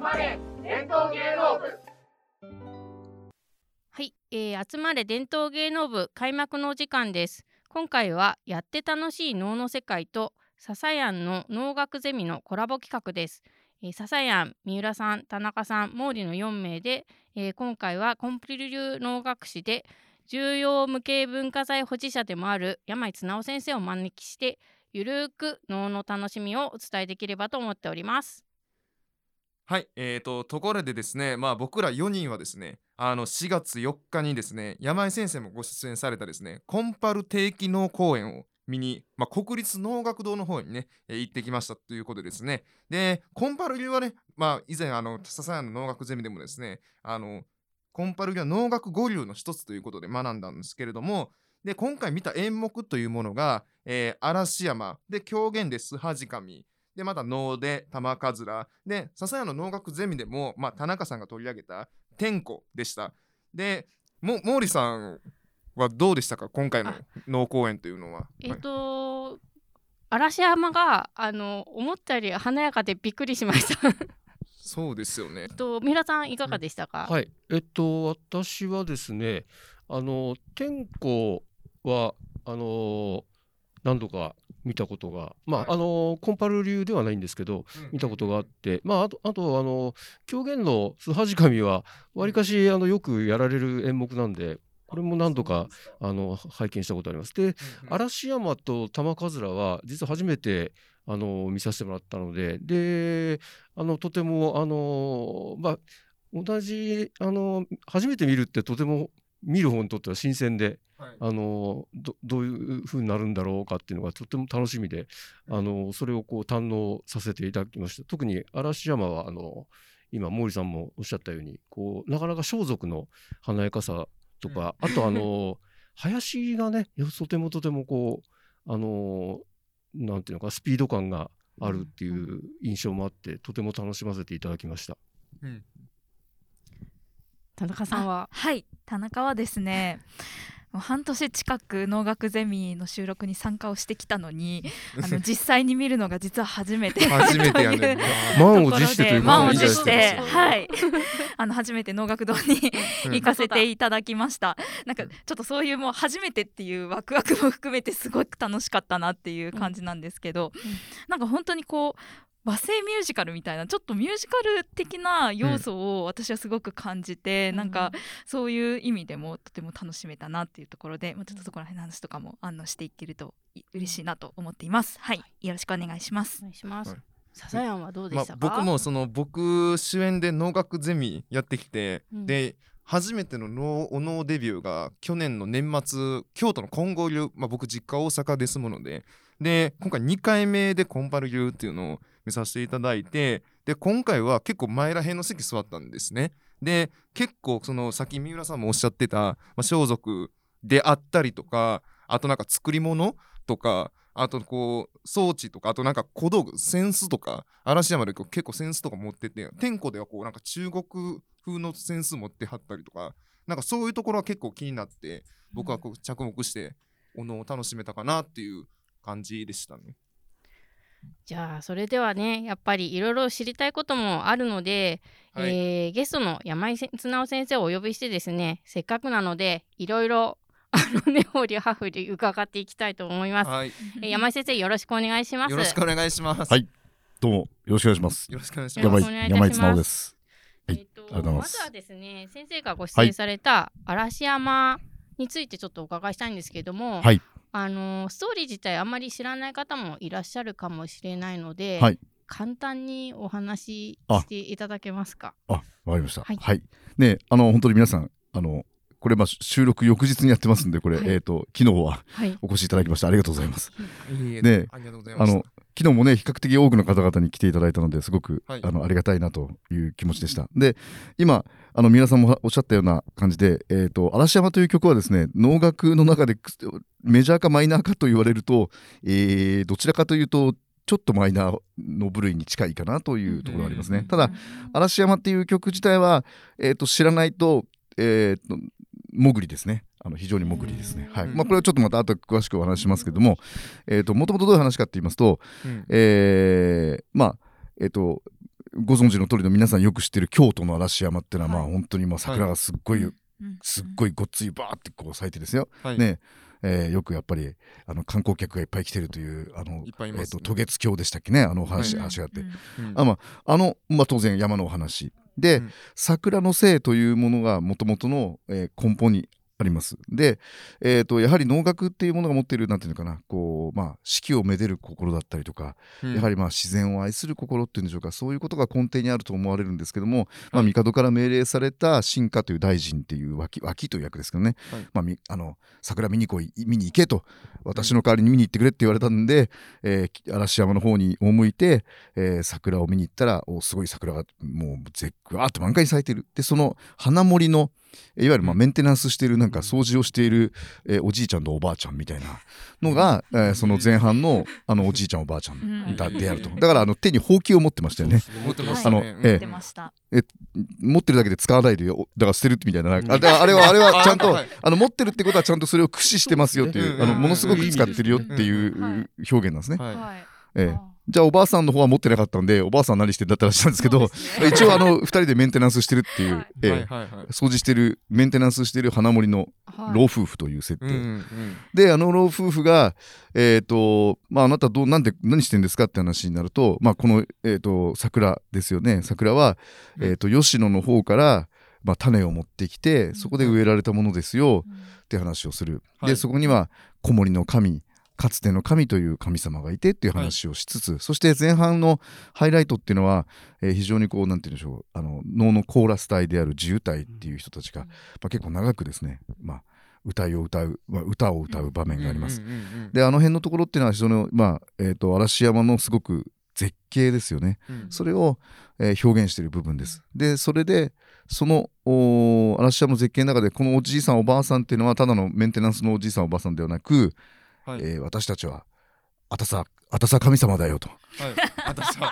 まれ伝統芸能部はい、えー、集まれ伝統芸能部開幕のお時間です。今回はやって楽しい能の世界と笹やんの能楽ゼミのコラボ企画です、えー、笹やん三浦さん田中さん毛利の4名で、えー、今回はコンプリ流能楽師で重要無形文化財保持者でもある山井綱夫先生をお招きしてゆるーく能の楽しみをお伝えできればと思っております。はいえーと、ところでですね、まあ、僕ら4人はですねあの4月4日にですね山井先生もご出演されたですねコンパル定期能公演を見に、まあ、国立能楽堂の方にね、えー、行ってきましたということでですね。でコンパル流はね、まあ、以前あの笹谷の能楽ゼミでもですねあのコンパル流は能楽五流の一つということで学んだんですけれどもで今回見た演目というものが、えー、嵐山で狂言で須恥神でまた能で玉桂で笹谷の能楽ゼミでも、まあ、田中さんが取り上げた天子でしたでも毛利さんはどうでしたか？今回の能公演というのは。えっ、ー、と、はい、嵐山があの思ったより華やかでびっくりしましたそうですよね。と三浦さんいかがでしたか？はい。えっと私はですね、あの天候はあの何度か見たことが、まあ、はい、あのコンパル流ではないんですけど、見たことがあって、まあ、あとあとあの狂言の須恥神はわりかしあのよくやられる演目なんで。これも何度かあの拝見したことあります。で、嵐山と玉桂は実は初めてあの見させてもらったので、で、あのとてもあのまあ同じあの初めて見るってとても見る方にとっては新鮮で、はい、あのどどういうふうになるんだろうかっていうのがとても楽しみで、うん、あのそれをこう堪能させていただきました。特に嵐山はあの今毛利さんもおっしゃったようにこうなかなか装束の華やかさとか、うん、あとあの 林がねとてもとてもこうあのなんていうのかスピード感があるっていう印象もあって、とても楽しませていただきました。うん。田中さんは？はい。田中はですねもう半年近く能楽ゼミの収録に参加をしてきたのに あの実際に見るのが実は初めて。初めてやね 満を持して満を持してはい。あの初めて能楽堂に行かせていただきました。なんかちょっとそういうもう初めてっていうワクワクも含めてすごく楽しかったなっていう感じなんですけど、うん、なんか本当にこう和製ミュージカルみたいなちょっとミュージカル的な要素を私はすごく感じて、うん、なんかそういう意味でもとても楽しめたなっていうところで、まあ、ちょっとそこら辺の話とかもあのしていけると嬉しいなと思っています。はい、よろしくお願いします。お願いします。笹山はどうでしたか、まあ、僕もその僕主演で能楽ゼミやってきて、うん、で初めてのお能デビューが去年の年末京都の金剛流、まあ、僕実家大阪ですものでで今回2回目でコンパル流っていうのを見させていただいてで今回は結構前らへんの席座ったんですねで結構そのさっき三浦さんもおっしゃってた、まあ、装束であったりとかあとなんか作り物とかあとこう装置とかあとなんか小道具扇子とか嵐山で結構扇子とか持ってて天候ではこうなんか中国風の扇子持ってはったりとかなんかそういうところは結構気になって僕はこう着目しておのを楽しめたかなっていう感じでしたね。じゃあそれではねやっぱりいろいろ知りたいこともあるので、はい、えー、ゲストの山井綱夫先生をお呼びしてですねせっかくなのでいろいろ あの根掘り葉掘り伺っていきたいと思います、はい、えー、山井先生よろしくお願いします。よろしくお願いします。はい。どうもよろしくお願いします。よろしくお願いします。山井山井綱夫です。はい、えー、とまずはですね先生がご出演された嵐山についてちょっとお伺いしたいんですけれども、はい、あのストーリー自体あんまり知らない方もいらっしゃるかもしれないので、はい、簡単にお話ししていただけますか？あ、わかりました。はい、はい、ね、あの本当に皆さんあのこれまあ収録翌日にやってますんでこれ、はい、えっ、ー、と昨日はお越しいただきましてありがとうございます。ね、あの昨日もね比較的多くの方々に来ていただいたのですごく、はい、あのありがたいなという気持ちでした。で今あの皆さんもおっしゃったような感じで「えーと、嵐山」という曲はですね能楽の中でメジャーかマイナーかと言われると、えー、どちらかというとちょっとマイナーの部類に近いかなというところがありますね。ただ嵐山っていう曲自体は、えーと、知らないと,、えーと、と潜りですね。あの非常に潜りですね。はい。まあこれはちょっとまた後で詳しくお話しますけども、えっ、ー、ともともとどういう話かって言いますと、うん、えー、まあえっ、ー、とご存知の通りの皆さんよく知ってる京都の嵐山っていうのは、まあ本当にまあ桜がすっごい、すっごいごっついバーってこう咲いてですよ。ね。えー、よくやっぱりあの観光客がいっぱい来てるというあの、ね、えーと、渡月橋でしたっけね。あの話,、話があって、あまああの、まあ、当然山のお話。で、うん、桜の性というものがもともとの、えー、根本にあります。で、えーと、やはり能楽っていうものが持っているなんていうのかな。こう、まあ、四季をめでる心だったりとか、うん、やはりまあ自然を愛する心っていうんでしょうかそういうことが根底にあると思われるんですけども、はい、まあ、帝から命令された進化という大臣っていう脇脇という役ですけどね、はい、まあ、あの桜見に来い見に行けと私の代わりに見に行ってくれって言われたんで、えー、嵐山の方に赴いて、えー、桜を見に行ったらおすごい桜がもう絶句わーっと満開に咲いてる。でその花森のいわゆるまあメンテナンスしているなんか掃除をしている、えー、おじいちゃんとおばあちゃんみたいなのが、えー、その前半のあのおじいちゃんおばあちゃんだであると。だからあの手にほうきを持ってましたよね。持ってましたね。えー、え持ってるだけで使わないでよ。だから捨てるみたいなああれは あれはちゃんとあの持ってるってことはちゃんとそれを駆使してますよっていうあのものすごく使ってるよっていう表現なんですね。ええじゃあおばあさんの方は持ってなかったんでおばあさん何してんだったらしたんですけど、一応あの2人でメンテナンスしてるっていう、え掃除してるメンテナンスしてる花森の老夫婦という設定、であの老夫婦がえっ、ー、とまああなたどうなんで何してんですかって話になるとまあこのえっ、ー、と桜ですよね。桜はえっ、ー、と吉野の方からまあ、種を持ってきてそこで植えられたものですよって話をする、でそこには子守の神かつての神という神様がいてっていう話をしつつ、はい、そして前半のハイライトっていうのは、えー、非常にこうなんて言うんでしょうあの能のコーラス隊である自由隊っていう人たちが、まあ、結構長くですね、まあ、歌いを歌う、まあ、歌を歌う場面があります。であの辺のところっていうのは非常に、まあえーと、嵐山のすごく絶景ですよね、うん、それを、えー、表現している部分です。でそれでその嵐山の絶景の中でこのおじいさんおばあさんっていうのはただのメンテナンスのおじいさんおばあさんではなくはい、えー、私たちはあたさあたさ神様だよと、は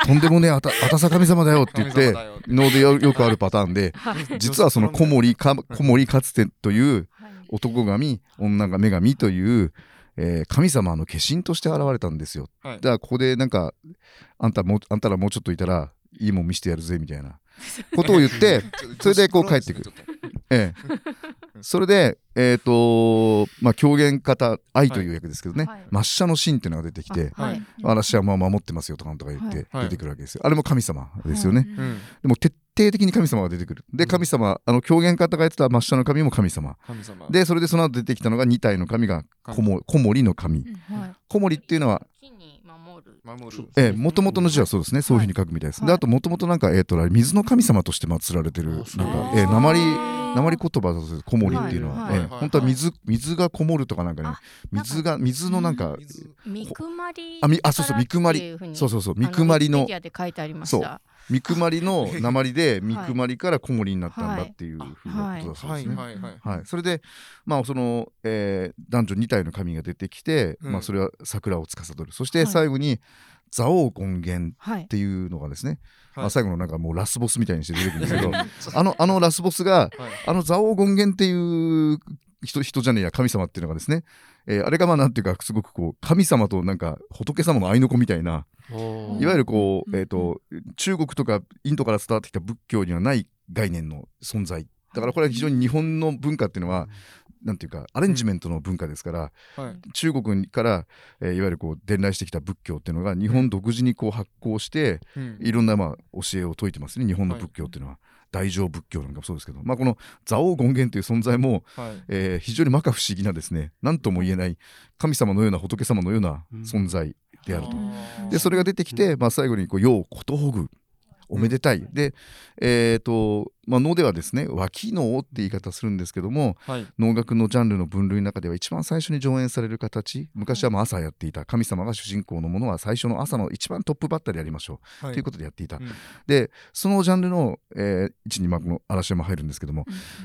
い、とんでもねえあたあたさ神様だよって言って能でよくあるパターンで、実はその小森か小森かつてという男神女が女神という、えー、神様の化身として現れたんですよ、はい、だからここでなんかあんたもあんたらもうちょっといたらいいもん見してやるぜみたいな ことを言って それでこう帰ってくる。ええ、それで、えーとまあ、狂言方愛という役ですけどね、はい、抹茶の芯っていうのが出てきて、はい、私はまあ守ってますよとかとか言って出てくるわけですよ、あれも神様ですよね、でも徹底的に神様が出てくる。で神様あの狂言方がやってた抹茶の神も神様。でそれでその後出てきたのが2体の神が小森の神、小森っていうのはええ、もともとの字はそうですね、そういうふうに書くみたいです。で、あと、もともとなんか、えっ、と、水の神様として祀られてる、なんか、ええ、鉛、鉛言葉だと、こもりっていうのは、ええ、本当は水、水がこもるとかなんかね、水が、水のなんか。みくまり。あ、み、あ、そうそう、みくまり。そうそうそう、みくまりの。そう。みくまりの鉛でみくまりから小森になったんだっていうふうなことだそうですね。はい、それでまあその、えー、男女2体の神が出てきて、うん、まあそれは桜を司るそして最後に蔵王権現っていうのがですね、はい、あ最後のなんかもうラスボスみたいにして出てくるんですけどあの あのラスボスが、はい、あの蔵王権現っていう人人じゃねえや神様っていうのがですね、えー、あれがまあなんていうかすごくこう神様となんか仏様の合いの子みたいないわゆるこう、えーと、中国とかインドから伝わってきた仏教にはない概念の存在。だからこれは非常に日本の文化っていうのは、なんていうかアレンジメントの文化ですから、はい、中国から、えー、いわゆるこう伝来してきた仏教っていうのが日本独自にこう発行して、うん、いろんなまあ教えを説いてますね日本の仏教っていうのは。はい。大乗仏教なんかもそうですけど、まあ、この蔵王権現という存在も、はい、えー、非常に摩訶不思議なですね何とも言えない神様のような仏様のような存在であると。うん、でそれが出てきて、まあ、最後にこう「世をことほぐ」おめでたい。で、えっ、ー、と、まあ、能ではですね脇能って言い方するんですけども、はい、能楽のジャンルの分類の中では一番最初に上演される形昔はまあ朝やっていた神様が主人公のものは最初の朝の一番トップバッターでやりましょう、はい、ということでやっていた、うん、でそのジャンルの、えー、位置にまあこの嵐山入るんですけども、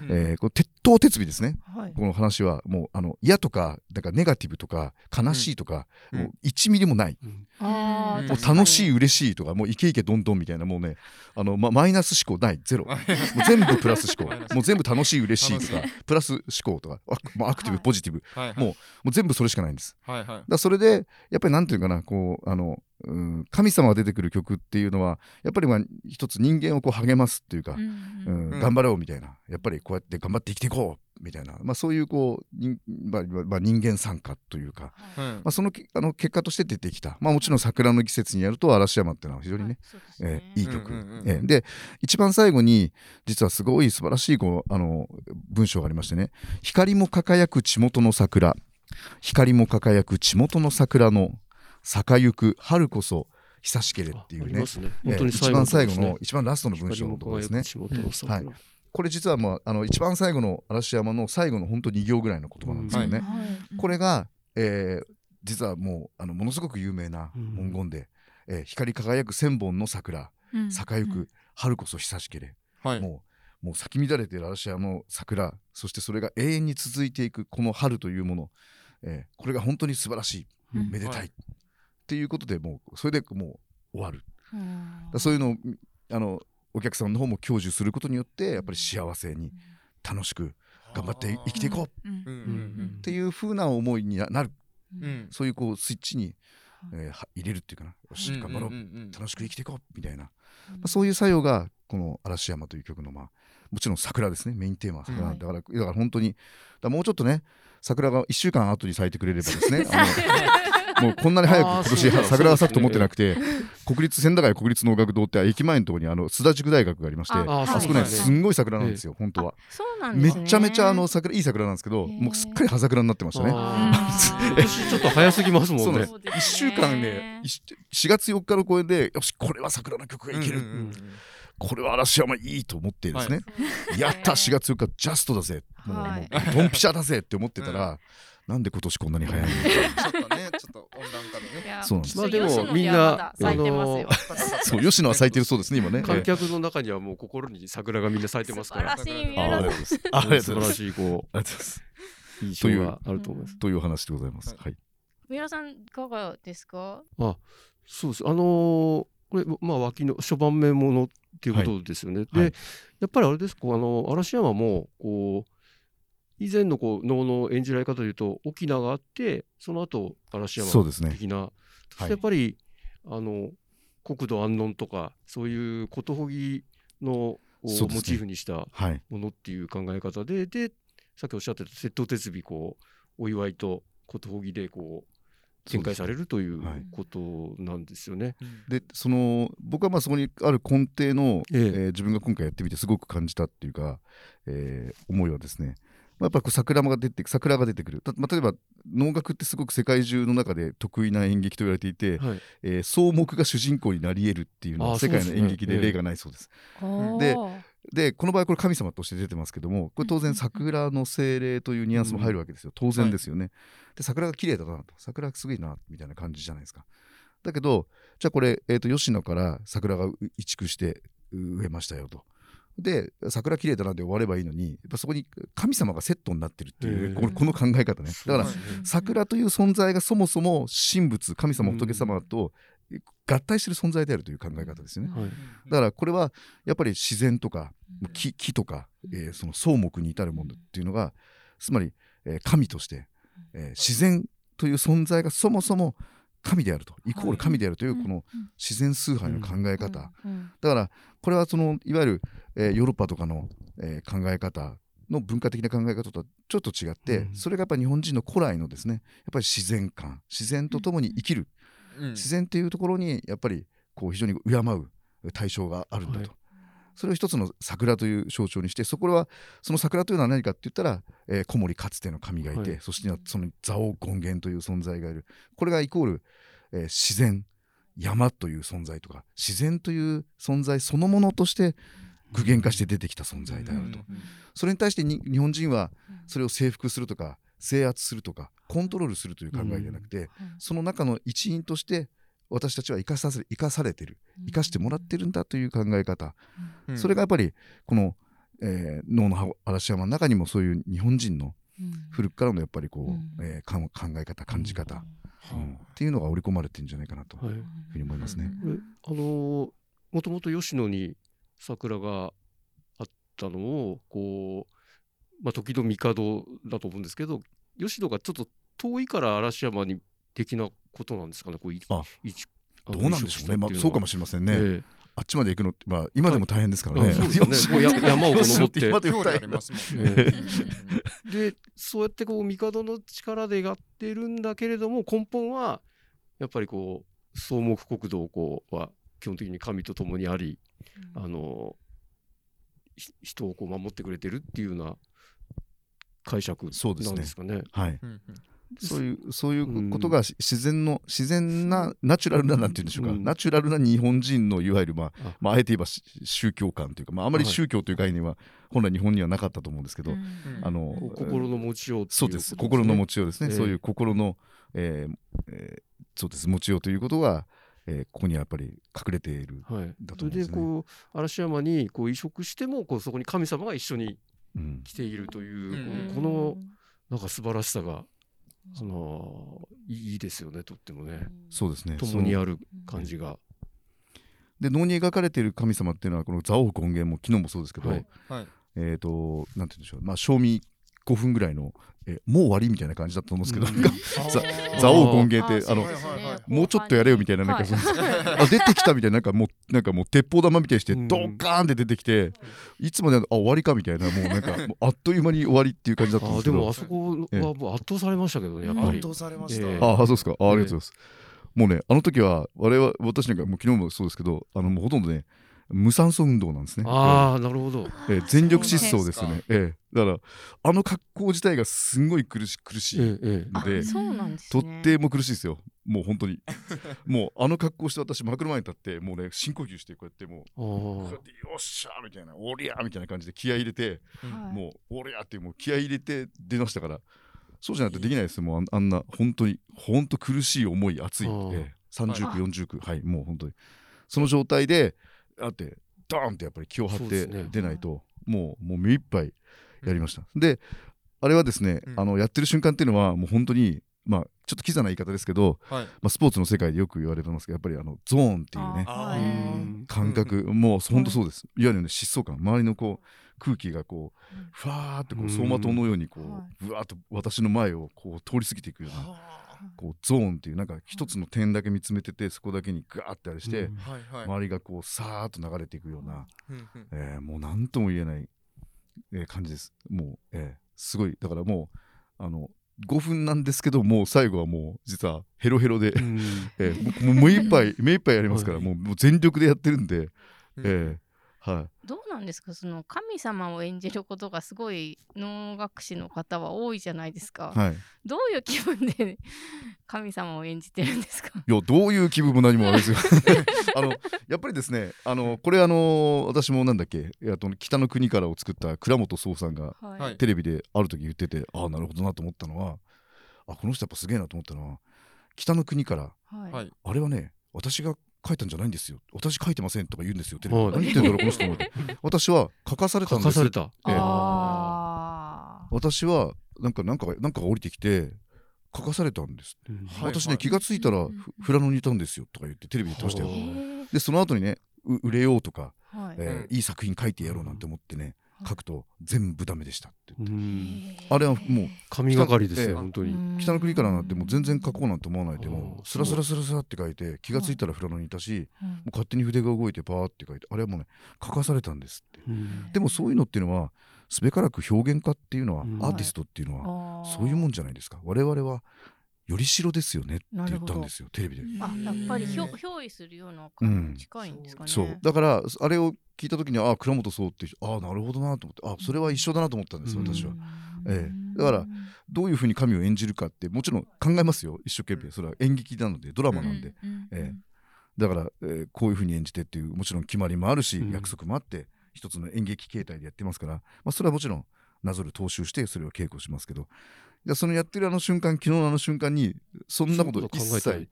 うん、えー、この鉄頭鉄尾ですね、はい、この話はもうあの嫌とかだからネガティブとか悲しいとか、うん、もう1ミリもない、もう楽しい嬉しいとかもうイケイケどんどんみたいなもうねあの、ま、マイナス思考ないゼロ もう全部プラス思考。もう全部楽しい嬉しいとかプラス思考とかもうアクティブ、ポジティブ、もうもう全部それしかないんです、はいはい、だそれでやっぱりなんていうかなこうあのうん、神様が出てくる曲っていうのはやっぱりまあ一つ人間をこう励ますっていうか、うん、うん、頑張ろうみたいな。やっぱりこうやって頑張って生きていこうみたいな、まあ、そういうこうに、まあまあ、人間参加というか、はい、まあ、そのあの結果として出てきた、まあ、もちろん桜の季節にやると嵐山っていうのは非常にね,、はい、ね。えー、いい曲、うんうんうん、えー、で一番最後に実はすごい素晴らしいこうあの文章がありましてね「光も輝く地元の桜。光も輝く地元の桜の咲かゆく春こそ久しけれっていうね、ね。えー、一番最後の一番ラストの文章のところですね。はい、これ実はもうあの一番最後の嵐山の最後の本当2行ぐらいの言葉なんですよね。はい、これが、えー、実はもうあのものすごく有名な文言で、うん、えー、光り輝く千本の桜、うん、咲かゆく春こそ久しけれ、はい、もうもう咲き乱れている嵐山の桜そしてそれが永遠に続いていくこの春というもの、えー、これが本当に素晴らしい、めでたい、はい、っていうことでもうそれでもう終わる、うそういうのをあのお客さんの方も享受することによってやっぱり幸せに楽しく頑張って生きていこう。っていうふうな思いになる、そういうこうスイッチに、えー、入れるっていうかな。よし頑張ろう。楽しく生きていこう。みたいな、まあ、そういう作用がこの「嵐山」という曲のまあもちろん桜ですね。メインテーマは桜、だからだから本当にもうちょっとね桜が1週間後に咲いてくれればですね。あのもうこんなに早く今年桜が咲くと思ってなくて国立千駄ヶ谷国立能楽堂って駅前のところにあの須田塾大学がありましてあそこねすんごい桜なんですよ本当は。めちゃめちゃあの桜いい桜なんですけどもうすっかり葉桜になってましたね。ちょっと早すぎますもんね。1週間ね4月4日の公演でよしこれは桜の曲がいける。これは嵐山いいと思ってですね、やった4月4日ジャストだぜ。もうドンピシャだぜって思ってたら、なんで今年こんなに早いの？ちょっとね、ちょっと温暖化でね。そうなんです。まあでもみんな咲いてますよ。そう吉野は咲いてるそうですね今ね。観客の中にはもう心に桜がみんな咲いてますから。素晴らしい。素晴らしいこう。ありがとうございます。印象があると思います。という話でございます。はい。三浦さんいかがですか？あ、そうです。あのこれまあ脇の初番目ものっていうことですよね。で、やっぱりあれですこうあの嵐山もこう以前のこう能の演じられ方でいうと沖縄があってその後嵐山的な、ねはい、やっぱりあの国土安穏とかそういうことほぎのをモチーフにしたものっていう考え方で、ねはい、でさっきおっしゃってた窃盗鉄尾こうお祝いとことほぎでこう展開されるということなんですよね。で、ね、その僕はまあそこにある根底の、ええ。えー、自分が今回やってみてすごく感じたっていうか、えー、思いはですねやっぱ桜が出て桜が出てくる、まあ、例えば能楽ってすごく世界中の中で得意な演劇と言われていて、はい、えー、草木が主人公になり得るっていうのは世界の演劇で例がないそうです。ででこの場合これ神様として出てますけどもこれ当然桜の精霊というニュアンスも入るわけですよ、当然ですよね。はい、で桜が綺麗だなと。桜がすごいなみたいな感じじゃないですか。だけどじゃあこれ、えーと吉野から桜が移築して植えましたよと。で桜綺麗だなで終わればいいのにやっぱそこに神様がセットになってるっていう、このこの考え方ね。だから桜という存在がそもそも神仏神様仏様と合体してる存在であるという考え方ですよね、だからこれはやっぱり自然とか木木とか、えー、その草木に至るものっていうのがつまり、えー、神として、えー、自然という存在がそもそも神であるとイコール神であるというこの自然崇拝の考え方。だからこれはそのいわゆる、えー、ヨーロッパとかの、えー、考え方の文化的な考え方とはちょっと違って、うん、それがやっぱり日本人の古来のですねやっぱり自然観自然とともに生きる、うん、自然っていうところにやっぱりこう非常に敬う対象があるんだと、はい、それを一つの桜という象徴にしてそこはその桜というのは何かって言ったら、えー、小森かつての神がいて、はい、そしてその蔵王権現という存在がいる。これがイコール、えー、自然山という存在とか自然という存在そのものとして具現化して出てきた存在であると、それに対して日本人はそれを征服するとか制圧するとかコントロールするという考えではなくて、その中の一員として私たちは生かさせ生かされてる。生かしてもらってるんだという考え方、それがやっぱりこの、えー、脳の嵐山の中にもそういう日本人の古くからのやっぱりこう、えー、考え方感じ方、うん、っていうのが織り込まれてるんじゃないかなとい。うふうに思いますね。あのもともと吉野に桜があっったのをこう、まあ、時の帝だと思うんですけど吉野がちょっと遠いから嵐山に的なことなんですかね？こういあどうなんでしょうね、まあ、そうかもしれませんね。えーあっちまで行くのって、まあ、今でも大変ですからね。山を登って。今でも大変ますもんね。で、そうやってこう帝の力でやってるんだけれども、根本はやっぱりこう草木国土こうは基本的に神と共にあり、うん、あの人をこう守ってくれてるっていうような解釈なんですかね？ねはい。そういうそういうことが自然の自然なナチュラルななんて言うんでしょうか、うん、ナチュラルな日本人のいわゆるまああ,、まあ、あえて言えば宗教観というか、まあ、あまり宗教という概念は本来日本にはなかったと思うんですけど、あの心の持ちよう、そうです。心の持ちようですね、えー、そういう心の、えーえー、そうです。持ちようということがえー、ここにやっぱり隠れている、はい、だと思うんです、ね、でこう嵐山にこう移植してもこうそこに神様が一緒に来ているという、うん、このなんか素晴らしさがそのいいですよねとってもね。そうですね。共にある感じが。で能に描かれている神様っていうのはこの蔵王権現も昨日もそうですけど、はい、えっ、ー、となんて言うんでしょう。まあ賞味5分ぐらいのえもう終わりみたいな感じだと思うんですけど、うん、なんか蔵王権現ってあの、もうちょっとやれよみたいななんか、あ出てきたみたいななんかもうなんかもう鉄砲玉みたいにしてドッカーンって出てきて、いつもねあ終わりかみたいなもうなんかあっという間に終わりっていう感じだったんですけど。でもあそこはもう圧倒されましたけどねやっぱり。圧倒されました、えー、あそうですか。あありがとうございます、もうねあの時は我々私なんかもう昨日もそうですけどあのもうほとんどね無酸素運動なんですね。ああ、なるほど。えー、全力疾走ですよね。えー、だからあの格好自体がすごい苦し苦しいので、とっても苦しいですよ。もう本当に。もうあの格好して私枕前に立ってもうね深呼吸してこうやってもうこうやってよっしゃーみたいなおりゃーみたいな感じで気合い入れて、うん、もうおりゃーってもう気合い入れて出ましたからそうじゃないとできないです。もうあんな本当に本当苦しい思い熱い、えー、30区40区はいもう本当に。その状態であってドーンってやっぱり気を張って出ないと、ね、もうもう目いっぱいやりました、うん、であれはですね、うん、あのやってる瞬間っていうのはもう本当にまあちょっとキザな言い方ですけど、はい、まあ、スポーツの世界でよく言われてますけどやっぱりあのゾーンっていうね感覚もう本当そうです、いわゆる、ね、疾走感。周りのこう空気がこうふわーってこう走馬灯のようにこうぶわーっと私の前をこう通り過ぎていくようなこうゾーンっていうなんか一つの点だけ見つめててそこだけにガーってあれして、周りがこうさーっと流れていくような、えー、もう何とも言えない、えー、感じです。もう、えー、すごい。だからもうあの5分なんですけどもう最後はもう実はヘロヘロで、えー、もう目いっぱい目いっぱいやりますから、もう全力でやってるんで、えー、はい、どうなんですか？その神様を演じることがすごい能楽師の方は多いじゃないですか、はい、どういう気分で 神様を演じてるんですか？いやどういう気分も何もあれですよ。あのやっぱりですねあのこれあの私もなんだっけ？と北の国からを作った倉本壮さんが、はい、テレビである時言っててああなるほどなと思ったのはあこの人やっぱすげえなと思ったのは北の国から、はい、あれはね私が書いたんじゃないんですよ。私書いてませんとか言うんですよテレビ、何言ってんだろうこの人 私は書かされたんです書かされた、ええ、私はなんかなんかなんかが降りてきて書かされたんです、うん、私ね、はい、気が付いたら富良野にいたんですよとか言ってテレビで言って。ましたよでその後にね売れようとか、はい。えー、いい作品書いてやろうなんて思ってね、書くと全部ダメでしたってあれはもう神がかりですよ、本当に。北の国からなんてもう全然書こうなんて思わないでもスラスラスラスラって書いて気が付いたら富良野にいたし、もう勝手に筆が動いてパーって書いてあれはもうね書かされたんですって。でもそういうのっていうのはすべからく表現家っていうのは、アーティストっていうのはそういうもんじゃないですか。我々はよりしろですよねって言ったんですよテレビで。あやっぱりひょ憑依するような感じ近いんですかね。そう。だからあれを聞いた時にああ倉本そうってああなるほどなと思ってあそれは一緒だなと思ったんです私は。ええ、だからどういうふうに神を演じるかってもちろん考えますよ一生懸命。それは演劇なのでドラマなんで。ええ、だから、えー、こういうふうに演じてっていうもちろん決まりもあるし、約束もあって一つの演劇形態でやってますから、まあ、それはもちろんなぞる踏襲してそれを稽古しますけどじゃそのやってるあの瞬間昨日のあの瞬間にそんなこと一切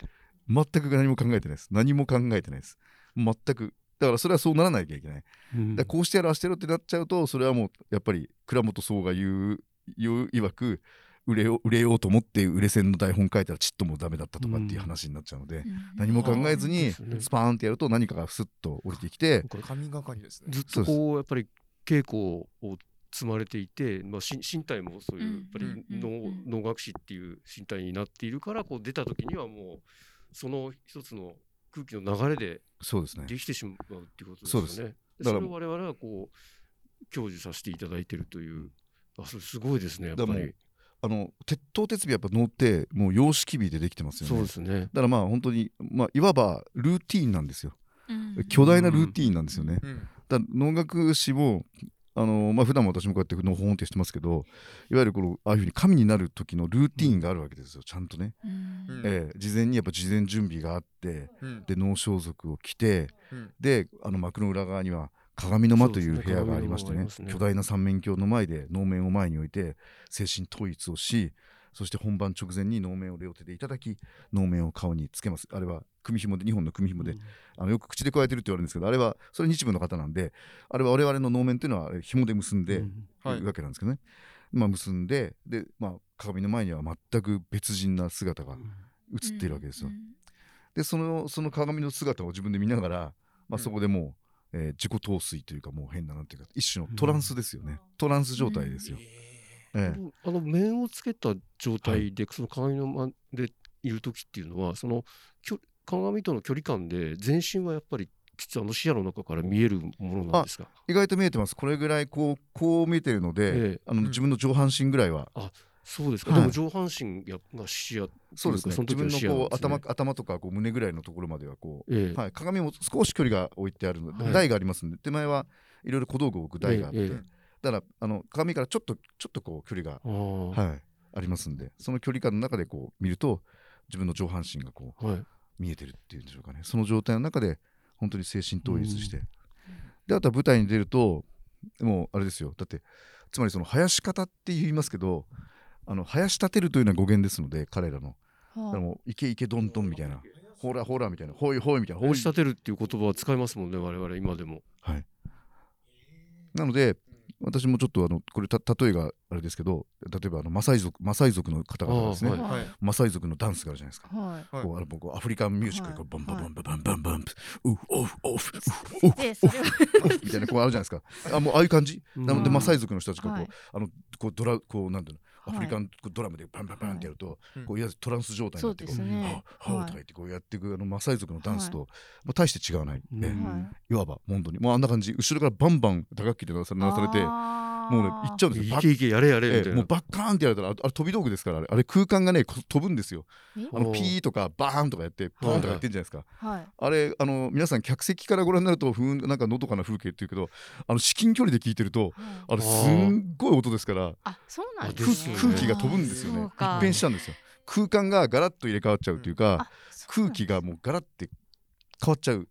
全く何も考えてないです。何も考えてないです。全く。だからそれはそうならなきゃいけない、うん、だこうしてやろうあしてやろうってなっちゃうとそれはもうやっぱり倉本壮が言う言う曰く売れよ売れようと思って売れ線の台本書いたらちっともダメだったとかっていう話になっちゃうので、うん、何も考えずにスパーンってやると何かがスッと降りてきて、これ神がかりですね。ずっとこうやっぱり稽古を積まれていて、まあ、身体もそういうやっぱり脳,、脳学士っていう身体になっているからこう出た時にはもうその一つの空気の流れでできてしまうっていうことですよね。それを我々はこう享受させていただいているというあそれすごいですねやっぱり。あの鉄頭鉄尾やっぱ乗ってもう様式美でできてますよね。そうですね。だからまあ本当にまあいわばルーティーンなんですよ。巨大なルーティーンなんですよね。だ農学士もあのまあ普段も私もこうやってのほほんってしてますけどいわゆるこのああいうふうに神になる時のルーティーンがあるわけですよちゃんとね、うん、えー、事前にやっぱ事前準備があって、うん、で能装束を着て、うん、であの幕の裏側には鏡の間という部屋がありましてね、ね、巨大な三面鏡の前で能面を前に置いて精神統一をしそして本番直前に能面を両手でいただき能面を顔につけます。あれは組紐で2本の組紐で、うん、あのよく口で加えてるって言われるんですけどあれはそれ日舞の方なんであれは我々の能面っていうのは紐で結んでい。るわけなんですけどね、まあ、結んでで、まあ、鏡の前には全く別人な姿が映っているわけですよ。でそのその鏡の姿を自分で見ながら、まあ、そこでもう、えー、自己陶酔というかもう変ななんていうか一種のトランスですよね、トランス状態ですよ。ええ、あの面をつけた状態で、はい、その鏡の間でいる時っていうのはその鏡との距離感で全身はやっぱり実はあの視野の中から見えるものなんですか？意外と見えてます。これぐらいこうこう見えてるので、ええ、あの自分の上半身ぐらいは、あそうですか、はい、でも上半身が視野そうですね。自分のこう頭頭とかこう胸ぐらいのところまではこう、ええ、はい、鏡も少し距離が置いてあるので、はい、台がありますんで手前はいろいろ小道具を置く台があって、え、だからあの鏡からちょっとちょっとこう距離がはい、ありますんでその距離感の中でこう見ると自分の上半身がこう、はい、見えてるっていうんでしょうかね。その状態の中で本当に精神統一して、であとは舞台に出るともうあれですよ。だってつまりその生やし方って言いますけどあの生やし立てるというのは語源ですので彼らの、はあ、だからもうイケイケドンドンみたいな。ほらほらみたいな。ほいほいみたいな。生やし立てるっていう言葉は使いますもんね我々今でも。はい。なので私もちょっとあのこれ例えがあれですけど例えばあのマサイ族マサイ族の方々ですね、はい、マサイ族のダンスがあるじゃないですか、はい、こうあの僕アフリカンミュージックがバンバンバンバンバンバンウオフオフオフみたいなこうあるじゃないですかあもうああいう感じなのでマサイ族の人たちがこう、あのこうドラこうなんていうのアフリカンドラムでバンバンバンってやると、こういわゆるトランス状態になってこう、ね、ははとか言ってこうやっていくあのマサイ族のダンスと、もう大して違わない、ねいわば本当に。もうあんな感じ。後ろからバンバン打楽器で鳴らされてもうね行っちゃうんですよ。いけいけやれやれみたいな。もうバッカーンってやられたらあれ飛び道具ですからあれあれ空間がね飛ぶんですよ。あのピーとかバーンとかやってパーンとかやってんじゃないですか。はい、あれあの皆さん客席からご覧になるとふんなんかのどかな風景っていうけどあの至近距離で聞いてると、あれすんごい音ですから。あそうなんです、ね、空気が飛ぶんですよね。一変したんですよ。空間がガラッと入れ替わっちゃうっていうか、空気がもうガラッて変わっちゃう。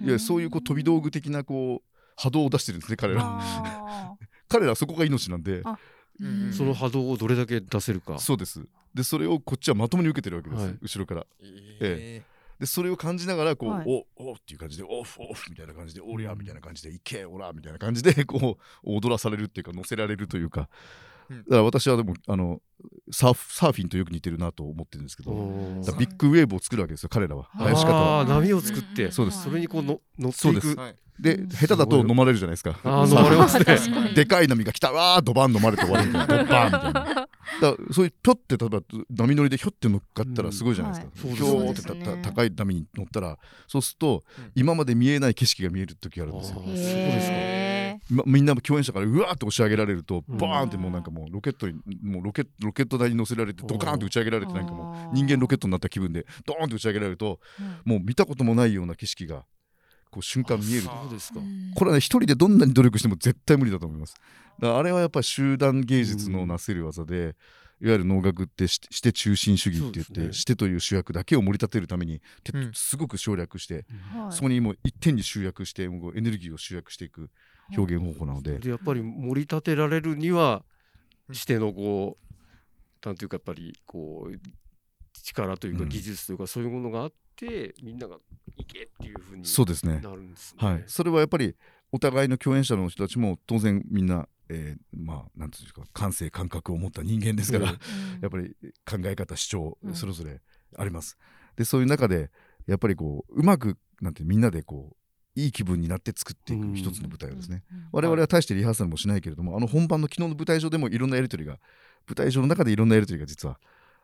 いやそういうこう飛び道具的なこう波動を出してるんですね彼ら。彼らそこが命なんで、その波動をどれだけ出せるか。そうです。でそれをこっちはまともに受けてるわけです、はい、後ろから、ええでそれを感じながらこう、はい、おおっていう感じでオフオフみたいな感じでおりゃみたいな感じでいけおらみたいな感じでこう踊らされるっていうか乗せられるというか、だから私はでもあのサーフサーフィンとよく似てるなと思ってるんですけどビッグウェーブを作るわけですよ彼らは。林方は波を作って。そうです。それにこうの乗っていく。で下手だと飲まれるじゃないですか。あ飲まれますね。でかい波が来たわードバン飲まれて終わりみたいな。ドバンみたいな。だそういうぴょって例えば波乗りでひょって乗っかったらすごいじゃないですか。ひょーって高い波に乗ったら。そうすると今まで見えない景色が見える時があるんですよ。そうですか。みんな共演者からうわーって押し上げられるとバーンってもうなんかもうロケットにもうロケロケット台に乗せられてドカーンって打ち上げられてなんかもう人間ロケットになった気分でドーンって打ち上げられるともう見たこともないような景色がこう瞬間見えるそうですか。これはね一人でどんなに努力しても絶対無理だと思います。だからあれはやっぱり集団芸術のなせる技で、いわゆる能楽ってして中心主義って言って、ね、してという主役だけを盛り立てるために、うん、すごく省略して、うん、そこにもう一点に集約してもうエネルギーを集約していく表現方法なので、でやっぱり盛り立てられるにはしてのこうなんていうかやっぱりこう力というか技術というかそういうものがあってみんながいけっていうふうにそうですね。はい、それはやっぱりお互いの共演者の人たちも当然みんな、えー、まあなんていうんですか感性感覚を持った人間ですから、うん、やっぱり考え方主張それぞれあります。うん、でそういう中でやっぱりこううまくなんてみんなでこういい気分になって作っていく一つの舞台をですね、我々は大してリハーサルもしないけれどもあの本番の昨日の舞台上でもいろんなやり取りが舞台上の中でいろんなやり取りが実は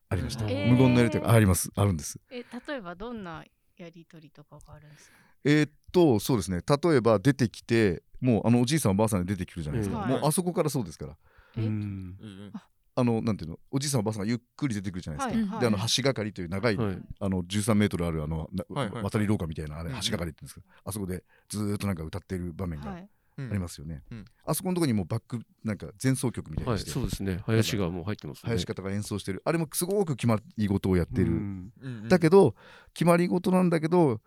ありました、えー、無言のやり取りがあります。あるんです。え例えばどんなやり取りとかがあるんですか？えー、っとそうですね。例えば出てきてもうあのおじいさんおばあさんで出てくるじゃないですか、もうあそこからそうですから。うんあのなんていうのおじいさんおばあさんがゆっくり出てくるじゃないですか、はい、であの橋がかりという長い、はい、あの13メートルあるあの、はいはい、渡り廊下みたいなあれ橋がかりって言うんですけど、あそこでずっとなんか歌ってる場面がありますよね、うん、あそこのところにもバックなんか前奏曲みたいなして、そうですね。林がもう入ってます、ね、林方が演奏してる。あれもすごく決まり事をやってる、だけど決まり事なんだけど、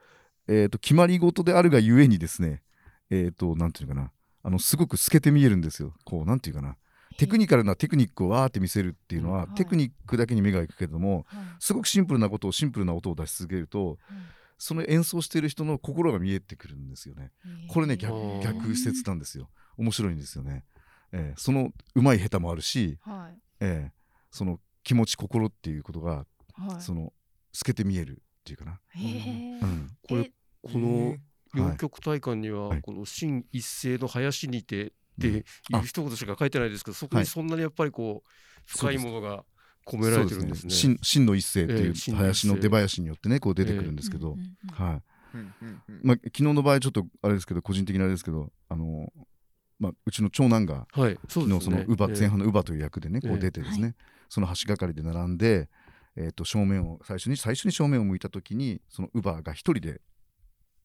えーと、決まり事であるがゆえにですねえっ、ー、となんていうかな。あのすごく透けて見えるんですよ。こうなんていうかなテクニカルなテクニックをわーって見せるっていうのは、テクニックだけに目がいくけども、すごくシンプルなことをシンプルな音を出し続けると、その演奏している人の心が見えてくるんですよね。これね逆逆説なんですよ。面白いんですよね。えー、そのうまい下手もあるし、はい、えー、その気持ち心っていうことが、はい、その透けて見えるっていうかな。うん、これこの両極体感には、この新一世の林にてっていう一言しか書いてないですけど、そこにそんなにやっぱりこう深いものが込められてるんですね。真、ね、の一世っていう林の出囃子によってねこう出てくるんですけど、はい。まあ昨日の場合ちょっとあれですけど個人的なあれですけどあのまあうちの長男が、はい、昨日その乳母前半の乳母という役でねこう出てですね、その橋がかりで並んで。えー、と正面を最初に最初に正面を向いた時にその乳母が一人で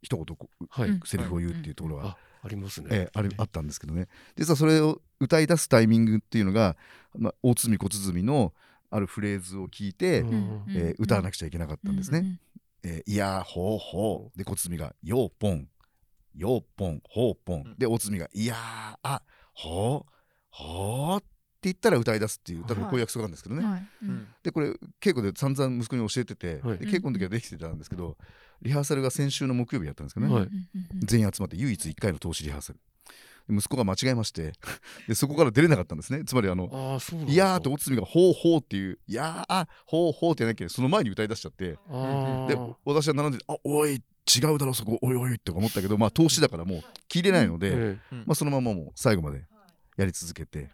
一言、はい、セリフを言うっていうところがありますね、えー、あれあったんですけどね実はそれを歌い出すタイミングっていうのが、まあ、大鼓小鼓のあるフレーズを聞いて、うん、えー、歌わなくちゃいけなかったんですね。うんえー、いやほうほうで小鼓が「ようぽん」「ようぽん」「ほうぽん」で大鼓が「いやあほうほう」って言ったら歌い出すっていう多分こういう約束なんですけどね。はいうん、でこれ稽古で散々息子に教えてて、はい、で稽古の時はできてたんですけど、リハーサルが先週の木曜日やったんですけどね、はい、全員集まって唯一1回の投資リハーサル。息子が間違えまして。でそこから出れなかったんですね。つまりあの「いやー」っておつみが「ほうほう」っていう「いやーほうほう」ってやなきゃその前に歌い出しちゃって。で私は並んで「あおい違うだろそこ。おいおい」って思ったけどまあ投資だからもう切れないので、まあ、そのままもう最後までやり続けて、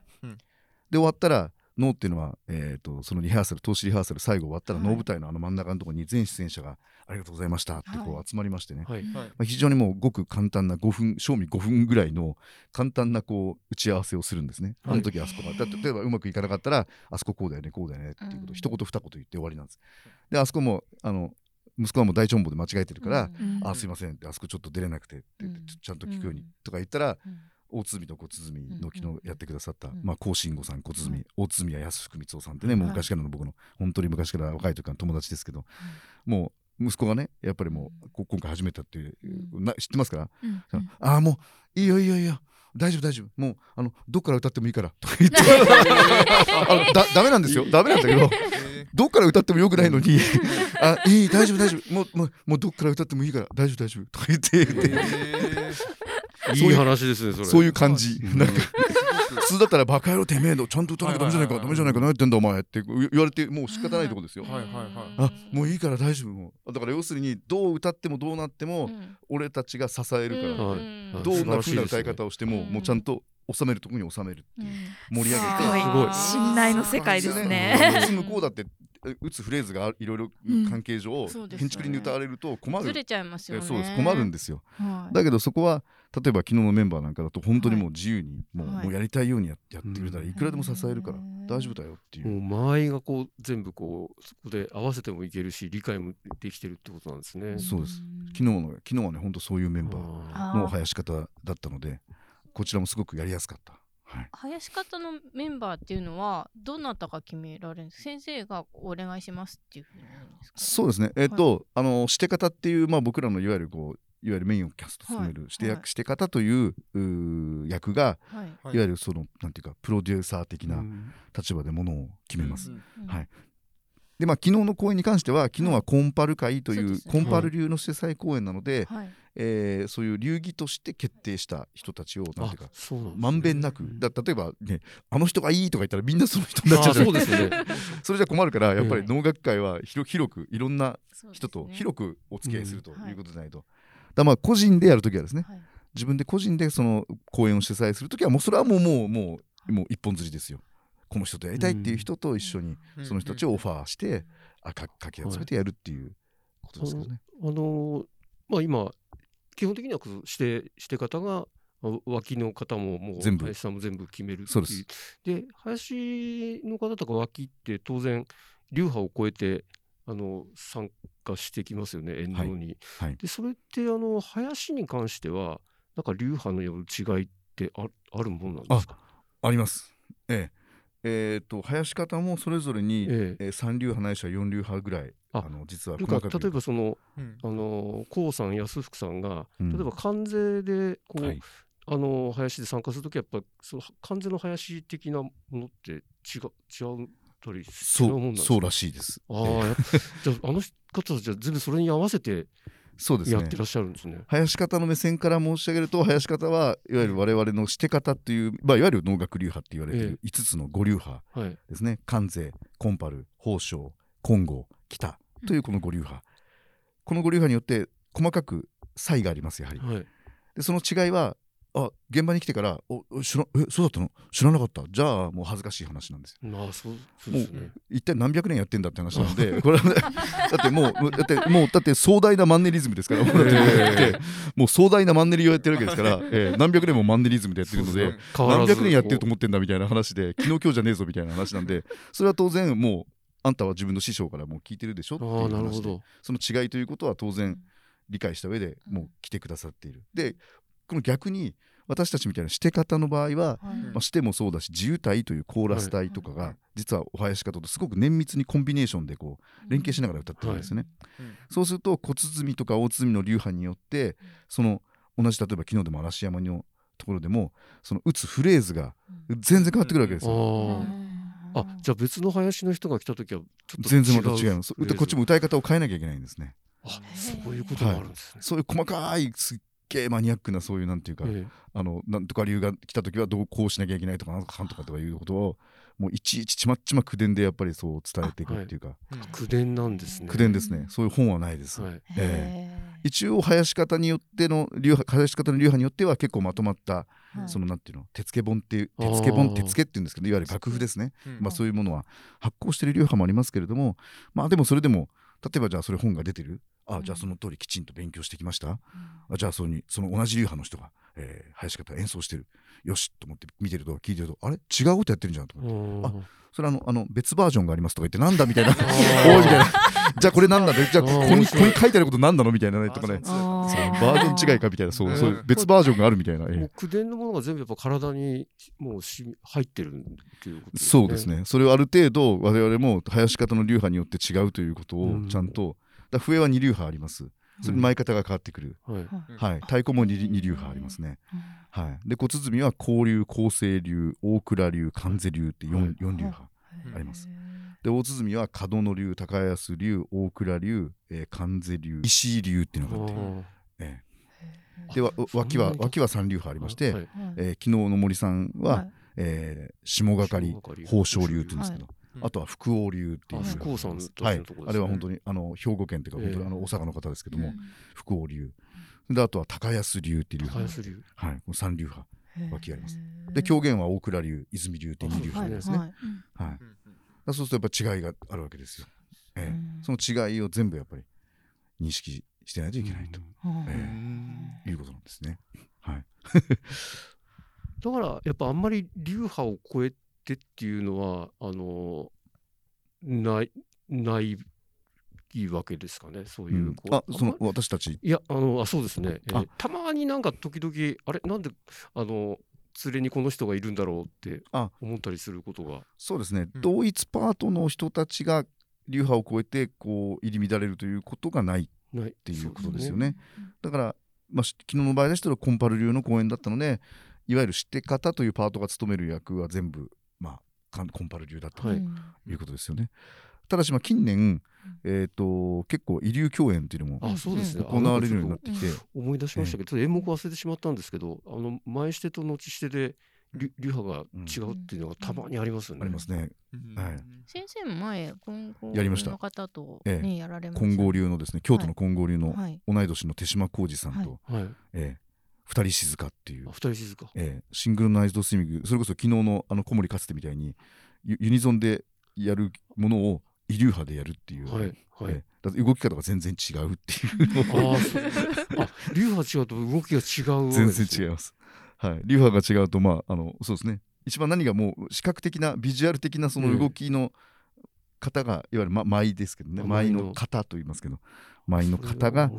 で終わったらノーっていうのは、えーと、そのリハーサル投資リハーサル最後終わったら、はい、能舞台のあの真ん中のところに全出演者が「ありがとうございました」ってこう集まりましてね、はい、まあ、非常にもうごく簡単な5分賞味5分ぐらいの簡単なこう打ち合わせをするんですね。あの時あそこが例えばうまくいかなかったらあそここうだよねこうだよねっていうことを一言二言言って終わりなんです。であそこもあの息子はもう大チョンボで間違えてるから「うん、あすいません」ってあそこちょっと出れなくてってちゃんと聞くようにとか言ったら、うん。大鼓と小鼓の昨日やってくださった、うん、まあ高慎吾さん小鼓、うん、大鼓や安福光夫さんってね、もう昔からの僕の本当に昔から若い時からの友達ですけど、もう息子がねやっぱりもう今回始めたっていう、な知ってますか？ら、ああもういいよいいよいいよ。大丈夫大丈夫。もうあのどっから歌ってもいいからとか言って。あのだダメなんですよ。ダメなんだけどどっから歌ってもよくないのに。あいい大丈夫大丈夫。もうもうもうどっから歌ってもいいから大丈夫大丈夫。とか言って。言って。いい話ですねそれ。そういう感じ。なんか普通だったらバカ野郎てめえのちゃんと歌わなきゃダメじゃないかダメじゃないか何やってんだお前って言われてもう仕方ないとこですよ。あもういいから大丈夫もう。だから要するにどう歌ってもどうなっても俺たちが支えるからどん。な風な歌い方をしてももうちゃんと収めるところに収めるっていう盛り上げて。すごい。信頼の世界ですね。向こうだって打つフレーズがいろいろ関係上、建築に歌われると困る。ずれちゃいますよね。そうです。困るんですよ、だけどそこは例えば昨日のメンバーなんかだと本当にもう自由にもう,、もうやりたいようにややってくれたらいくらでも支えるから大丈夫だよっていう。もう間合いがこう全部こうそこで合わせてもいけるし理解もできてるってことなんですね。そうです。昨日の昨日はね本当そういうメンバー。の生やし方だったのでこちらもすごくやりやすかった。はい、林方のメンバーっていうのはどなたが決められるんですか？先生がお願いしますっていうふうにそうですね。えっ、ー、と、はい、あのして方っていう、まあ、僕らのいわゆるこういわゆるメインをキャスト務めるして、はい、して方という役が、はい、い。わゆるそのなんていうかプロデューサー的な立場でものを決めます。はい。でまあ、昨日の公演に関しては昨日はコンパル会という、コンパル流の主催公演なので、はい、えー、そういう流儀として決定した人たちをなんていうかまんべんなくだ例えば、ね、あの人がいいとか言ったらみんなその人になっちゃうじゃないですか。そ,、ね、それじゃ困るからやっぱり能楽会は広くいろんな人と広くお付き合いするということじゃないと。だまあ個人でやるときはですね、はい、自分で個人でその公演を主催するときはもうそれはもうもうもうもう一本釣りですよ。この人とやりたいっていう人と一緒にその人たちをオファーして、あかかき集めてやるっていうことですかね。あのまあ今基本的にはしてして方が脇の方ももう林さんも全部決めるそうです。で林の方とか脇って当然流派を超えてあの参加してきますよね沿道に。はいはい、でそれってあの林に関してはなんか流派のよう違いってああるもんなんですか？あります。ええ。えーと、林方もそれぞれに、ええ。ー、3流派ないしは4流派ぐらいあの実は例えばその、うん、あの高さん安福さんが、うん、例えば関税でこう、はい、あの林で参加するときはやっぱその関税の林的なものって違違うたりそうそうらしいです。ああ、じゃああの方たちは全部それに合わせてそうですね、やってらっしゃるんですね。林方の目線から申し上げると林方はいわゆる我々のして方っていう、まあ、いわゆる能楽流派って言われている5つの5流派ですね、関税コンパル宝生金剛北というこの5流派、この5流派によって細かく差異がありますやはり、はい、でその違いはあ現場に来てからお知らえそうだったの？知らなかった。じゃあもう恥ずかしい話なんですよ。あそうそうですね、もう一体何百年やってんだって話なので これは、ね、だってもうだってもうだって壮大なマンネリズムですから、えー、もう壮大なマンネリをやってるわけですから、えー、何百年もマンネリズムでやってるので何百年やってると思ってんだみたいな話で昨日今日じゃねえぞみたいな話なんで それは当然もうあんたは自分の師匠からもう聞いてるでしょっていう話でその違いということは当然理解した上でもう来てくださっている。でこの逆に私たちみたいなして方の場合は、はい、まあ、してもそうだし自由体というコーラス隊とかが、実はお囃子方とすごく綿密にコンビネーションでこう連携しながら歌ってるんですよね。はい、そうすると小鼓とか大鼓の流派によってその同じ例えば昨日でも嵐山のところでもその打つフレーズが全然変わってくるわけですよ。あじゃあ別の林の人が来た時は全然また違います。こっちも歌い方を変えなきゃいけないんですね。あそういうことがあるんですね、はい、そういう細かいすっげえマニアックなそういうなんていうか、ええ、あのなんとか理由が来た時はどうこうしなきゃいけないとかなんかかんとかとかいうことをもういちいちちまっちま口伝でやっぱりそう伝えていくっていうか、はい、口伝なんですね。口伝ですね。そういう本はないです、はい、えー、一応林方によっての流派林方の流派によっては結構まとまった、はい、そのなんていうの手付本っていう手付本手付っていうんですけどいわゆる楽譜ですね、まあ、そういうものは発行している流派もありますけれどもまあでもそれでも例えばじゃあそれ本が出てるあじゃあその通りきちんと勉強してきました、うん、あじゃあそのその同じ流派の人が、えー、林方演奏してる。よしと思って見てると聞いてるとあれ？違うことやってるじゃんと思って。あそれあのあの別バージョンがありますとか言ってなんだみたいな おいみたいなじゃあこれなんだ？じゃあここにここに書いてあることなんなのみたいなねとかね。そうバージョン違いかみたいな。そうそういう別バージョンがあるみたいな、えー、口伝のものが全部やっぱ体にもうし入ってるっていうことですねそうですね。それをある程度我々も林方の流派によって違うということをちゃんと、だ笛は二流派あります。それ前方が変わってくる、はい、はい、太鼓も二流派ありますね、はい、で小鼓は交流厚生流大倉流関税流って四四流派あります、で大鼓は門野流高安流大倉流、えー、関税流石井流っていうのがあって、えー、で脇は脇は三流派ありまして、はい、えー、昨日の森さんは、はい、えー、下がかり宝生流って言うんですけど、あとは福王流っていう。福王さんはい、あれは本当にあの兵庫県というか、本当にあの大阪の方ですけども、福王流。であとは高安流っていう。流。派はい、三流派脇あります。で狂言は大倉流泉流って二流派ですね。はい、そうするとやっぱ違いがあるわけですよ、えー、その違いを全部やっぱり認識してないといけないと、えー、いうことなんですね。はい。だからやっぱあんまり流派を超えってっていうのはあのないないいいわけですかね、そういう、うん、あその私たち。いやあのあそうですね、えー、たまになんか時々あれ？なんであの連れにこの人がいるんだろうって思ったりすることが。そうですね、うん、同一パートの人たちが流派を超えてこう入り乱れるということがないっていうことですよね。ね。だから、まあ、昨日の場合でしたらコンパル流の公演だったのでいわゆる知って方というパートが務める役は全部まあ、コンパル流だとい。うことですよね。ただしまあ近年、えーと、結構遺留共演っていうのも行われるようになってきて。思い出しましたけど、演目忘れてしまったんですけどあの前してと後してで流流派が違うっていうのがたまにありますよね。ありますね。はい。先生も前金剛やりました。の方とやられました金剛流のですね京都の金剛流のはい。同い年の手島浩二さんと、はい。ええ二人静かっていうあ、二人静か。えーシングルナイズドスイミングそれこそ昨日のあの小森かつてみたいにユユニゾンでやるものをイ流派でやるっていう、はい。はい。えーだ動き方が全然違うっていうああ、そうあ、流派違うと動きが違う全。然違います。はい、流派が違うとまああのそうですね一番何がもう視覚的なビジュアル的なその動きの型が、いわゆる、ま、舞ですけどねあ舞の型と言いますけど舞の型が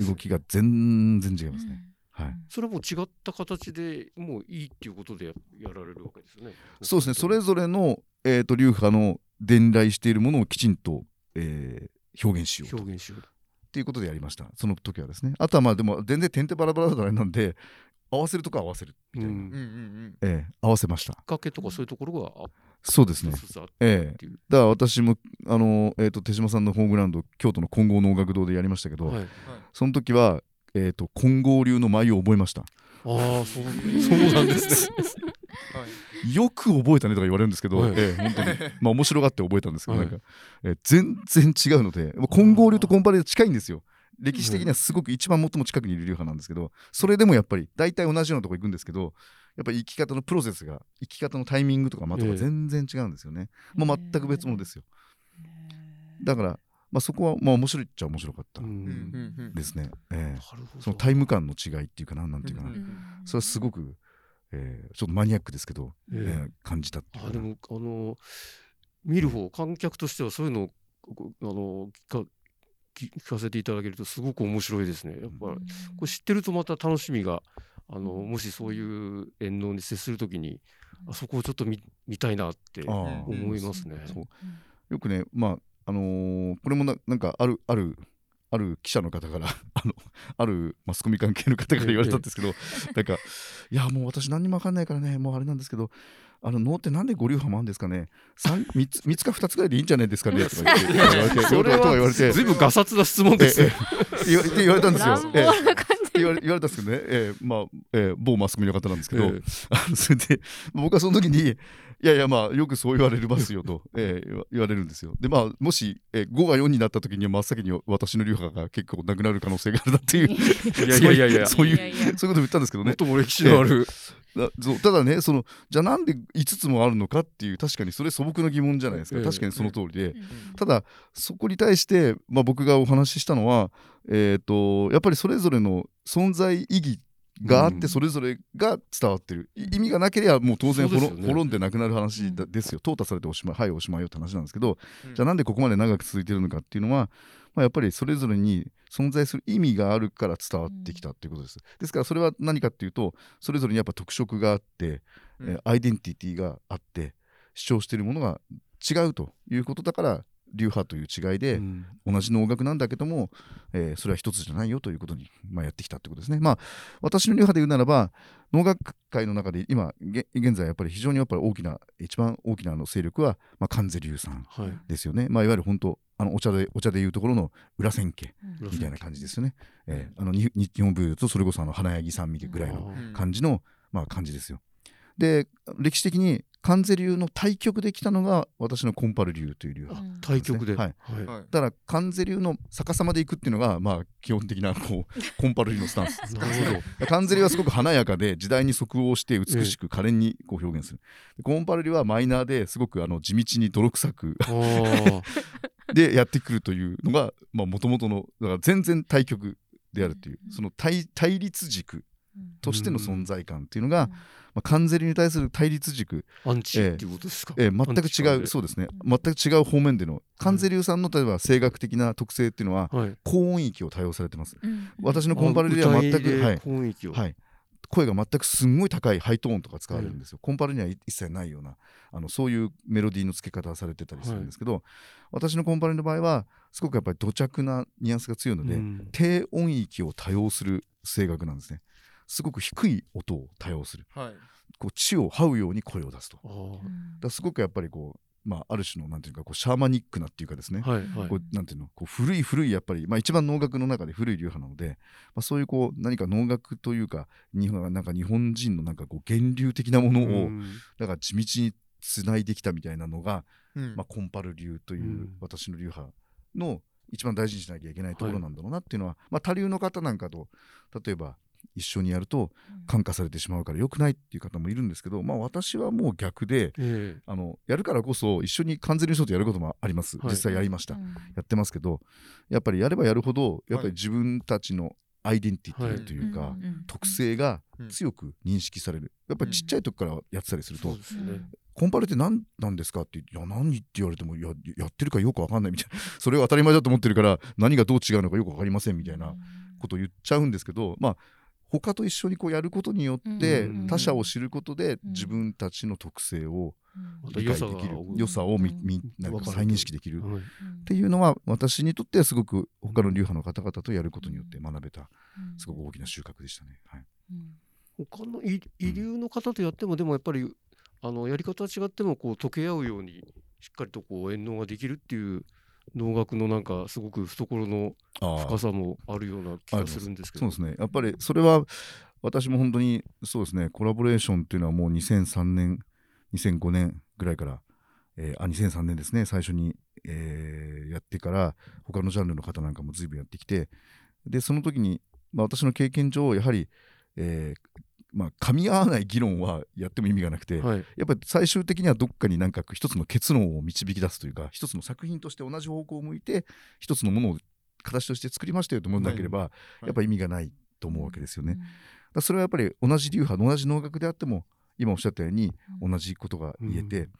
動きが全然違いますね。はい、それはもう違った形でもういいっていうことでややられるわけですね。そうですね。それぞれの、えー、と流派の伝来しているものをきちんと、えー表現しようと。表現しよう。っていうことでやりました。その時はですね。あとはまあでも全然点々バラバラだとあれなんで合わせるとこは合わせるみたいな、うん。うんうんうん。ええ合わせました。きっかけとかそういうところがあそうですね。ええていう。だから私もあの、えー、と手島さんのホームグラウンド京都の金剛能楽堂でやりましたけど、はい。その時は、えー、と金剛流の舞を覚えました。ああ、そう、そうなんですね。よく覚えたねとか言われるんですけど、はい。ええ本当に。まあ面白がって覚えたんですけど、はい。なんか、えー全然違うので金剛流とコンパレー近いんですよ。歴史的にはすごく一番最も近くにいる流派なんですけどそれでもやっぱり大体同じようなとこ行くんですけどやっぱり生き方のプロセスが生き方のタイミングとか間と全然違うんですよね、もう全く別物ですよ。だから、まあ、そこはまあ面白いっちゃ面白かったうん。うんうんうん。ですね、ええ。なるほど。そのタイム感の違いっていうかななんていうかな、うん。うんそれはすごく、えーちょっとマニアックですけど、ええ。えー感じたっていうあでもあの見る方観客としてはそういうのあの聞か聞聞かせていただけるとすごく面白いですね。やっぱこれ知ってるとまた楽しみがあのもしそういう演能に接するときにあそこをちょっと見見たいなって思いますね。よくねまああのーこれもななんかあるあるある記者の方から あのあるマスコミ関係の方から言われたんですけど、なんかいやもう私何にも分かんないからねもうあれなんですけどあの能ってなんで5流派もあるんですかね？3, 3, つ三つか2つぐらいでいいんじゃないですかね？とか言って言われてそれとか言われてはずいぶんガサツな質問ですね。言わ言われたんですよ。言われ言われたんですけどね、えーまあえー某マスコミの方なんですけど、ええ。あのそれで僕はその時にいやいやまあよくそう言われますよと、えー言われるんですよ。でまあもし、えー5が4になった時には真っ先に私の流派が結構なくなる可能性があるなっていう。いやいやいやいや。そういうそういうことを言ったんですけどね。最も歴史のある、だそうただねそのじゃあなんで5つもあるのかっていう確かにそれ素朴な疑問じゃないですか、ええ確かにその通りで、うん。ただそこに対して、まあ、僕がお話ししたのは、えー、とやっぱりそれぞれの存在意義があって、うん。それぞれが伝わってる、い意味がなければもう当然そうですよね。滅滅んでなくなる話ですよ。淘汰されておしまいはいおしまいよって話なんですけど、うん。じゃあなんでここまで長く続いてるのかっていうのは、まあ、やっぱりそれぞれに存在する意味があるから伝わってきたっていうことです。ですからそれは何かっていうとそれぞれにやっぱ特色があって、うん。えーアイデンティティがあって主張しているものが違うということだから流派という違いで、うん同じ能楽なんだけども、えーそれは一つじゃないよということに、まあ、やってきたということですね。まあ私の流派で言うならば能楽界の中で今げ現在やっぱり非常にやっぱり大きな一番大きなあの勢力は、まあ、関瀬流さんはいですよね。まあ、いわゆる本当あのお茶でお茶でいうところの裏千家うんみたいな感じですよね。えーあのに日本舞踊とそれこそあの花柳さんみたいぐらいのうん感じの、まあ、感じですよ。で歴史的に関瀬流の対極できたのが私のコンパル流という流派。うん。対局で、はい。はい。はい。だから関瀬流の逆さまでいくっていうのがまあ基本的なこうコンパル流のスタンス。なるほど。関瀬流はすごく華やかで時代に即応して美しく可憐にこう表現する、でコンパル流はマイナーですごくあの地道に泥臭く。あ でやってくるというのがもともとのだから全然対極であるという。その対対立軸としての存在感っていうのが、まあ、関ゼリに対する対立軸、あ、アンチっていうことですか？えー全く違うう。そうですね。全く違う方面での関ゼリさんの例えば声楽的な特性っていうのははい。高音域を多用されてます。うん。私のコンパルでは全く、はい。雰囲気を。はい、声が全くすんごい高いハイトーンとか使われるんですよ、コンパルには一切ないようなあのそういうメロディーの付け方をされてたりするんですけど、私のコンパルの場合はすごくやっぱり土着なニュアンスが強いので、うん。低音域を多用する声楽なんですねすごく低い音を多用する。はい。こう地を這うように声を出すと。だすごくやっぱりこうまあ、ある種のなんていうかこうシャーマニックなっていうかですね、はいはい。こうなんていうのこう古い古いやっぱり、まあ、一番能楽の中で古い流派なので、まあ、そういうこう何か能楽というか日本なんか日本人のなんかこう源流的なものを、うん。だから地道につないできたみたいなのが、うん。まあ、コンパル流といううん。私の流派の一番大事にしなきゃいけないところなんだろうなっていうのは、まあ、他流の方なんかと例えば一緒にやると感化されてしまうから良くないっていう方もいるんですけど、まあ、私はもう逆でええ。あのやるからこそ一緒に完全に人とやることもあります、はい。実際やりました、うん。やってますけどやっぱりやればやるほどやっぱはいり自分たちのアイデンティティというか、うんうん特性がうん。強く認識される。やっぱりちっちゃい時からやってたりすると、そうですね。コンパルって何なんですかって「いや何?」って言われてもいややってるかよく分かんないみたいな。それを当たり前だと思ってるから何がどう違うのかよく分かりませんみたいなことを言っちゃうんですけどまあ他と一緒にこうやることによってうん他者を知ることでうん。自分たちの特性を理良さが解できる。良さをみうん。みなんか再認識できる。っはい。ていうのは私にとってはすごく他の流派の方々とやることによって学べたすごく大きな収穫でしたね。はい。他の医医流の方とやってもでもやっぱりあのやり方は違ってもこう溶け合うようにしっかりとこう縁能ができるっていう能楽のなんかすごく懐の深さもあるような気がするんですけど。そうですね。やっぱりそれは私も本当にそうですね。コラボレーションっていうのはもう2003年2005年ぐらいから、えーあ2003年ですね。最初に、えーやってから他のジャンルの方なんかも随分やってきて。でその時に、まあ、私の経験上やはり、えーまあ、噛み合わない議論はやっても意味がなくて、はい。やっぱり最終的にはどっかになんか一つの結論を導き出すというか一つの作品として同じ方向を向いて一つのものを形として作りましたよと思うんだければ、い。やっぱり意味がないと思うわけですよね。だからそれはやっぱり同じ流派同じ能楽であっても今おっしゃったように同じことが言えて、うん。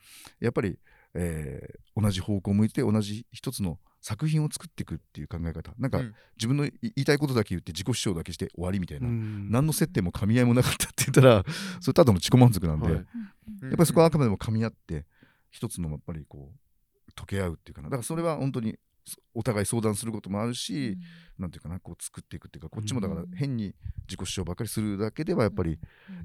やっぱり、えー同じ方向を向いて同じ一つの作品を作っていくっていう考え方。なんかうん。自分のい言いたいことだけ言って自己主張だけして終わりみたいな、うん。何の接点も噛み合いもなかったって言ったらそれただの自己満足なんで、はい。やっぱりそこはあくまでも噛み合って一つのやっぱりこう溶け合うっていうかな。だからそれは本当にお互い相談することもあるし、なんていうかなこう作っていくっていうかこっちもだからうん。変に自己主張ばっかりするだけではやっぱり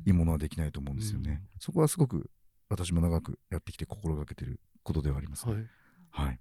いいものはできないと思うんですよね。そこはすごく私も長くやってきて心がけてることではあります、ね。はい。はい